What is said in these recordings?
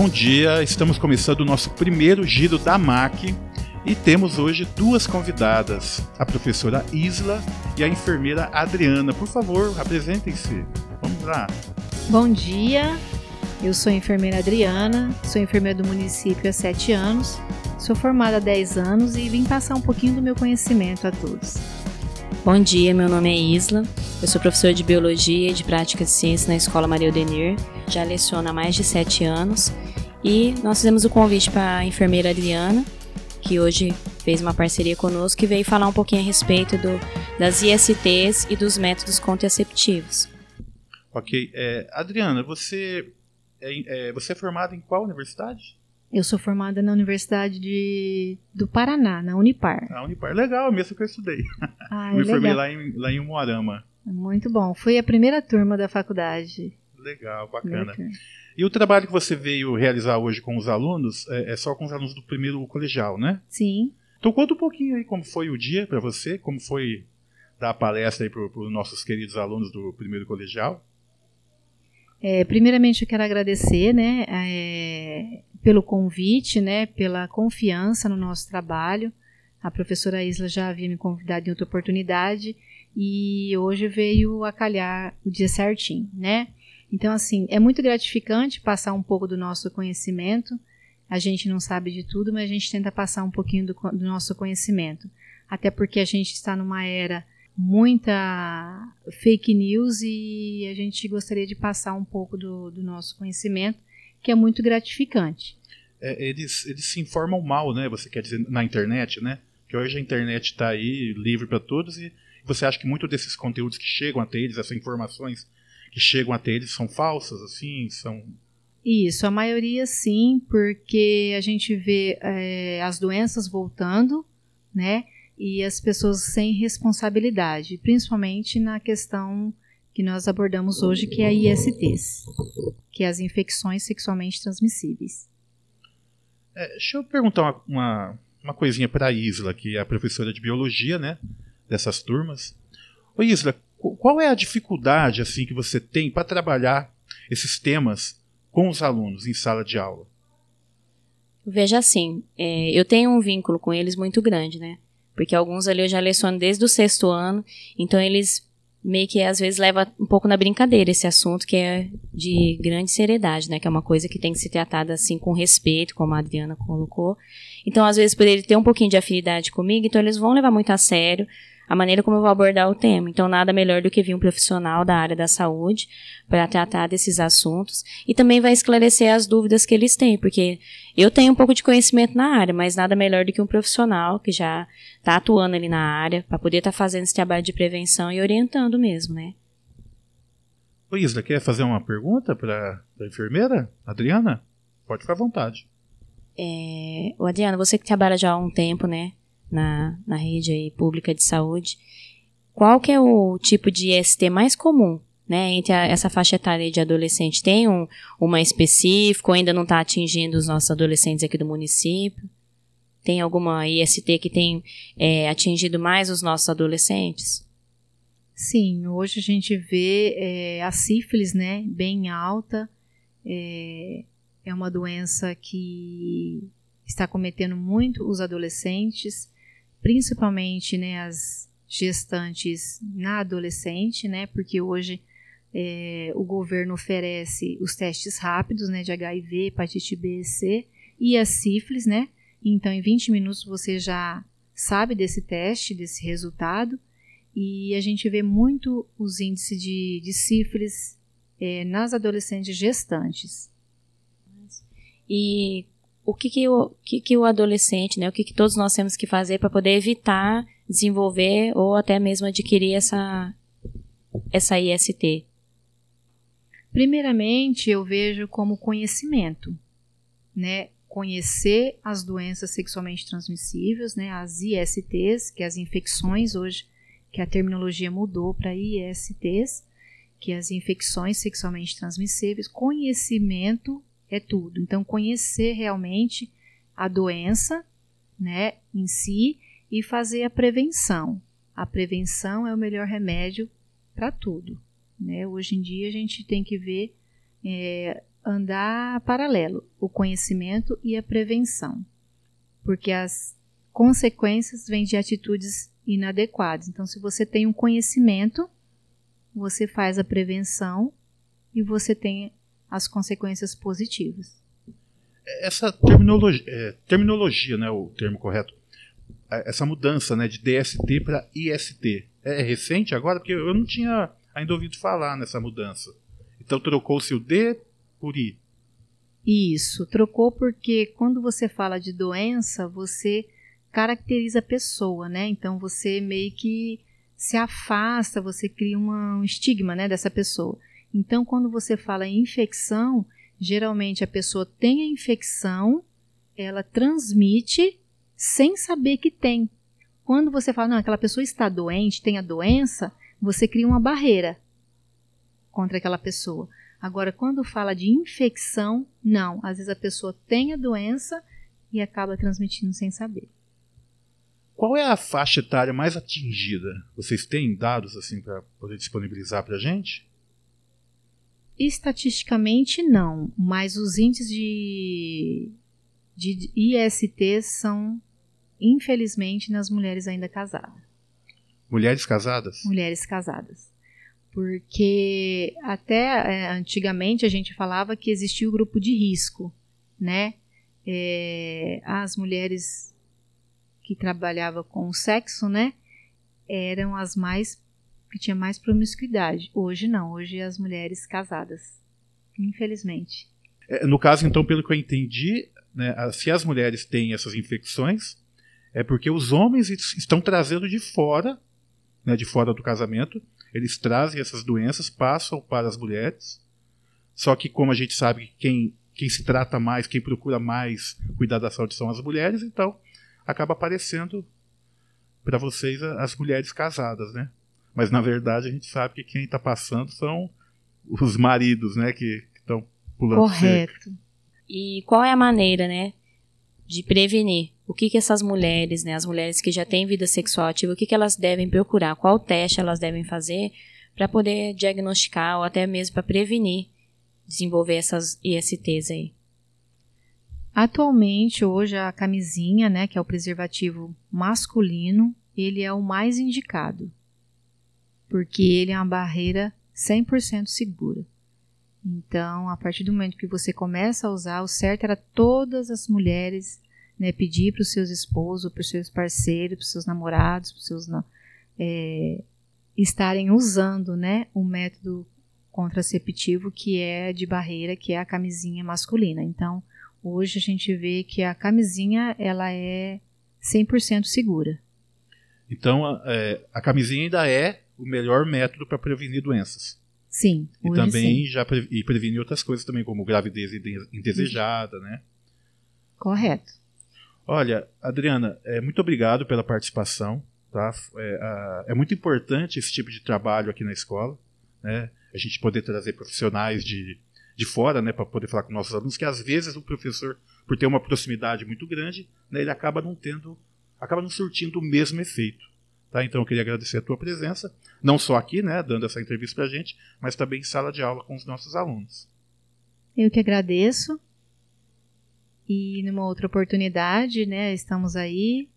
Bom dia, estamos começando o nosso primeiro giro da MAC e temos hoje duas convidadas, a professora Isla e a enfermeira Adriana. Por favor, apresentem-se. Vamos lá. Bom dia, eu sou a enfermeira Adriana, sou enfermeira do município há sete anos, sou formada há 10 anos e vim passar um pouquinho do meu conhecimento a todos. Bom dia, meu nome é Isla, eu sou professora de Biologia e de Prática de Ciência na Escola Maria Odenir, já leciono há mais de sete anos e nós fizemos o convite para a enfermeira Adriana, que hoje fez uma parceria conosco e veio falar um pouquinho a respeito do, das ISTs e dos métodos contraceptivos. Ok. É, Adriana, você é, é, você é formada em qual universidade? Eu sou formada na Universidade de, do Paraná, na Unipar. A Unipar, legal, mesmo que eu estudei. Ah, Me é formei legal. lá em, lá em Umuarama. Muito bom. Fui a primeira turma da faculdade. Legal, bacana. Bacana. E o trabalho que você veio realizar hoje com os alunos é, é só com os alunos do primeiro colegial, né? Sim. Então conta um pouquinho aí como foi o dia para você, como foi dar a palestra aí para os nossos queridos alunos do primeiro colegial. É, primeiramente, eu quero agradecer, né, é, pelo convite, né, pela confiança no nosso trabalho. A professora Isla já havia me convidado em outra oportunidade e hoje veio a calhar o dia certinho, né? Então, assim, é muito gratificante passar um pouco do nosso conhecimento. A gente não sabe de tudo, mas a gente tenta passar um pouquinho do, do nosso conhecimento. Até porque a gente está numa era muita fake news e a gente gostaria de passar um pouco do, do nosso conhecimento, que é muito gratificante. É, eles, eles se informam mal, né? Você quer dizer na internet, né? Que hoje a internet está aí livre para todos e você acha que muitos desses conteúdos que chegam até eles, essas informações que chegam até eles são falsas, assim, são Isso, a maioria sim, porque a gente vê é, as doenças voltando, né? E as pessoas sem responsabilidade, principalmente na questão que nós abordamos hoje, que é a ISTs, que é as infecções sexualmente transmissíveis. É, deixa eu perguntar uma, uma, uma coisinha para a Isla, que é a professora de biologia, né? Dessas turmas. Ô Isla, qual é a dificuldade assim que você tem para trabalhar esses temas com os alunos em sala de aula? Veja assim, é, eu tenho um vínculo com eles muito grande, né? Porque alguns ali eu já leciono desde o sexto ano, então eles meio que às vezes levam um pouco na brincadeira esse assunto que é de grande seriedade, né? Que é uma coisa que tem que ser tratada assim com respeito, como a Adriana colocou. Então, às vezes, por ele ter um pouquinho de afinidade comigo, então eles vão levar muito a sério a maneira como eu vou abordar o tema. Então, nada melhor do que vir um profissional da área da saúde para tratar desses assuntos e também vai esclarecer as dúvidas que eles têm, porque eu tenho um pouco de conhecimento na área, mas nada melhor do que um profissional que já está atuando ali na área para poder estar fazendo esse trabalho de prevenção e orientando mesmo, né? Ô Isla, quer fazer uma pergunta para a enfermeira? Adriana? Pode ficar à vontade. É, o Adriano, você que trabalha já há um tempo, né, na, na rede aí pública de saúde, qual que é o tipo de IST mais comum, né, entre a- essa faixa etária de adolescente? Tem um, uma específica ou ainda não está atingindo os nossos adolescentes aqui do município? Tem alguma IST que tem é, atingido mais os nossos adolescentes? Sim, hoje a gente vê é, a sífilis, né, bem alta. É, é uma doença que está cometendo muito os adolescentes, principalmente, né, as gestantes na adolescente, né, porque hoje é, o governo oferece os testes rápidos, né, de HIV, hepatite B e C e a sífilis, né. Então, em 20 minutos você já sabe desse teste, desse resultado e a gente vê muito os índices de, de sífilis eh, nas adolescentes gestantes. E o que, que, o, que, que o adolescente, né, o que, que todos nós temos que fazer para poder evitar desenvolver ou até mesmo adquirir essa, essa IST? Primeiramente, eu vejo como conhecimento, né? Conhecer as doenças sexualmente transmissíveis, né? As ISTs, que é as infecções hoje, que a terminologia mudou para ISTs, que é as infecções sexualmente transmissíveis. Conhecimento é tudo. Então, conhecer realmente a doença, né, em si e fazer a prevenção. A prevenção é o melhor remédio para tudo. Né? Hoje em dia a gente tem que ver, é, andar paralelo, o conhecimento e a prevenção, porque as consequências vêm de atitudes inadequadas. Então, se você tem um conhecimento, você faz a prevenção e você tem as consequências positivas. Essa terminologia, é, terminologia, né, o termo correto, essa mudança, né, de DST para IST, é, é recente agora? Porque eu não tinha ainda ouvido falar nessa mudança. Então trocou-se o D por I. Isso, trocou porque quando você fala de doença, você caracteriza a pessoa, né? Então você meio que se afasta, você cria uma, um estigma, né, dessa pessoa. Então quando você fala em infecção, geralmente a pessoa tem a infecção, ela transmite sem saber que tem. Quando você fala, não, aquela pessoa está doente, tem a doença, você cria uma barreira contra aquela pessoa. Agora, quando fala de infecção, não. Às vezes a pessoa tem a doença e acaba transmitindo sem saber. Qual é a faixa etária mais atingida? Vocês têm dados assim para poder disponibilizar para a gente? Estatisticamente não, mas os índices de, de IST são, infelizmente, nas mulheres ainda casadas. Mulheres casadas? Mulheres casadas porque até é, antigamente a gente falava que existia o grupo de risco, né? É, as mulheres que trabalhavam com o sexo, né, eram as mais que tinha mais promiscuidade. Hoje não, hoje as mulheres casadas, infelizmente. É, no caso, então, pelo que eu entendi, né, se as mulheres têm essas infecções, é porque os homens estão trazendo de fora, né, de fora do casamento, eles trazem essas doenças, passam para as mulheres. Só que, como a gente sabe, quem, quem se trata mais, quem procura mais cuidar da saúde são as mulheres, então acaba aparecendo para vocês as mulheres casadas, né? Mas na verdade a gente sabe que quem está passando são os maridos, né? Que estão pulando Correto. Cerca. E qual é a maneira, né? De prevenir o que, que essas mulheres, né, as mulheres que já têm vida sexual ativa, o que, que elas devem procurar, qual teste elas devem fazer para poder diagnosticar ou até mesmo para prevenir desenvolver essas ISTs aí. Atualmente, hoje, a camisinha, né, que é o preservativo masculino, ele é o mais indicado, porque ele é uma barreira 100% segura. Então, a partir do momento que você começa a usar, o certo era todas as mulheres né, pedir para os seus esposos, para os seus parceiros, para os seus namorados, para os seus é, estarem usando né, o método contraceptivo que é de barreira, que é a camisinha masculina. Então, hoje a gente vê que a camisinha ela é 100% segura. Então, a, é, a camisinha ainda é o melhor método para prevenir doenças. Sim. E também sim. já pre, e previne outras coisas também, como gravidez indesejada, né? Correto. Olha, Adriana, é, muito obrigado pela participação. Tá? É, a, é, muito importante esse tipo de trabalho aqui na escola. Né? A gente poder trazer profissionais de, de fora né, para poder falar com nossos alunos, que às vezes o professor, por ter uma proximidade muito grande, né, ele acaba não tendo, acaba não surtindo o mesmo efeito. Tá? Então eu queria agradecer a tua presença, não só aqui, né, dando essa entrevista para a gente, mas também em sala de aula com os nossos alunos. Eu que agradeço. E numa outra oportunidade, né, estamos aí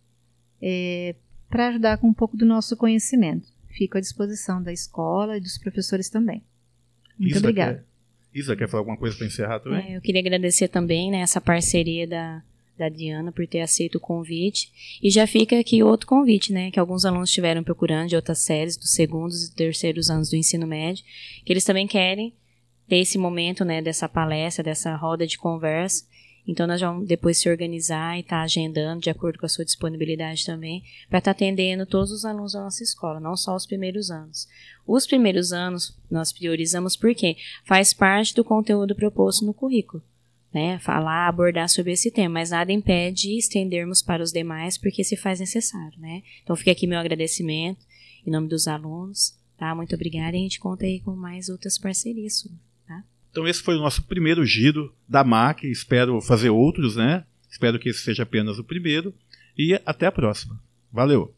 é, para ajudar com um pouco do nosso conhecimento. Fico à disposição da escola e dos professores também. Muito Isa obrigada. Quer, Isa, quer falar alguma coisa para encerrar também? É, eu queria agradecer também né, essa parceria da, da Diana por ter aceito o convite. E já fica aqui outro convite, né? Que alguns alunos estiveram procurando de outras séries, dos segundos e terceiros anos do ensino médio, que eles também querem ter esse momento, né, dessa palestra, dessa roda de conversa, então, nós vamos depois se organizar e estar tá agendando de acordo com a sua disponibilidade também, para estar tá atendendo todos os alunos da nossa escola, não só os primeiros anos. Os primeiros anos nós priorizamos porque faz parte do conteúdo proposto no currículo. Né, falar, abordar sobre esse tema, mas nada impede estendermos para os demais, porque se faz necessário, né? Então fica aqui meu agradecimento em nome dos alunos, tá? Muito obrigada e a gente conta aí com mais outras parcerias. Então esse foi o nosso primeiro giro da MAC. Espero fazer outros, né? Espero que esse seja apenas o primeiro. E até a próxima. Valeu!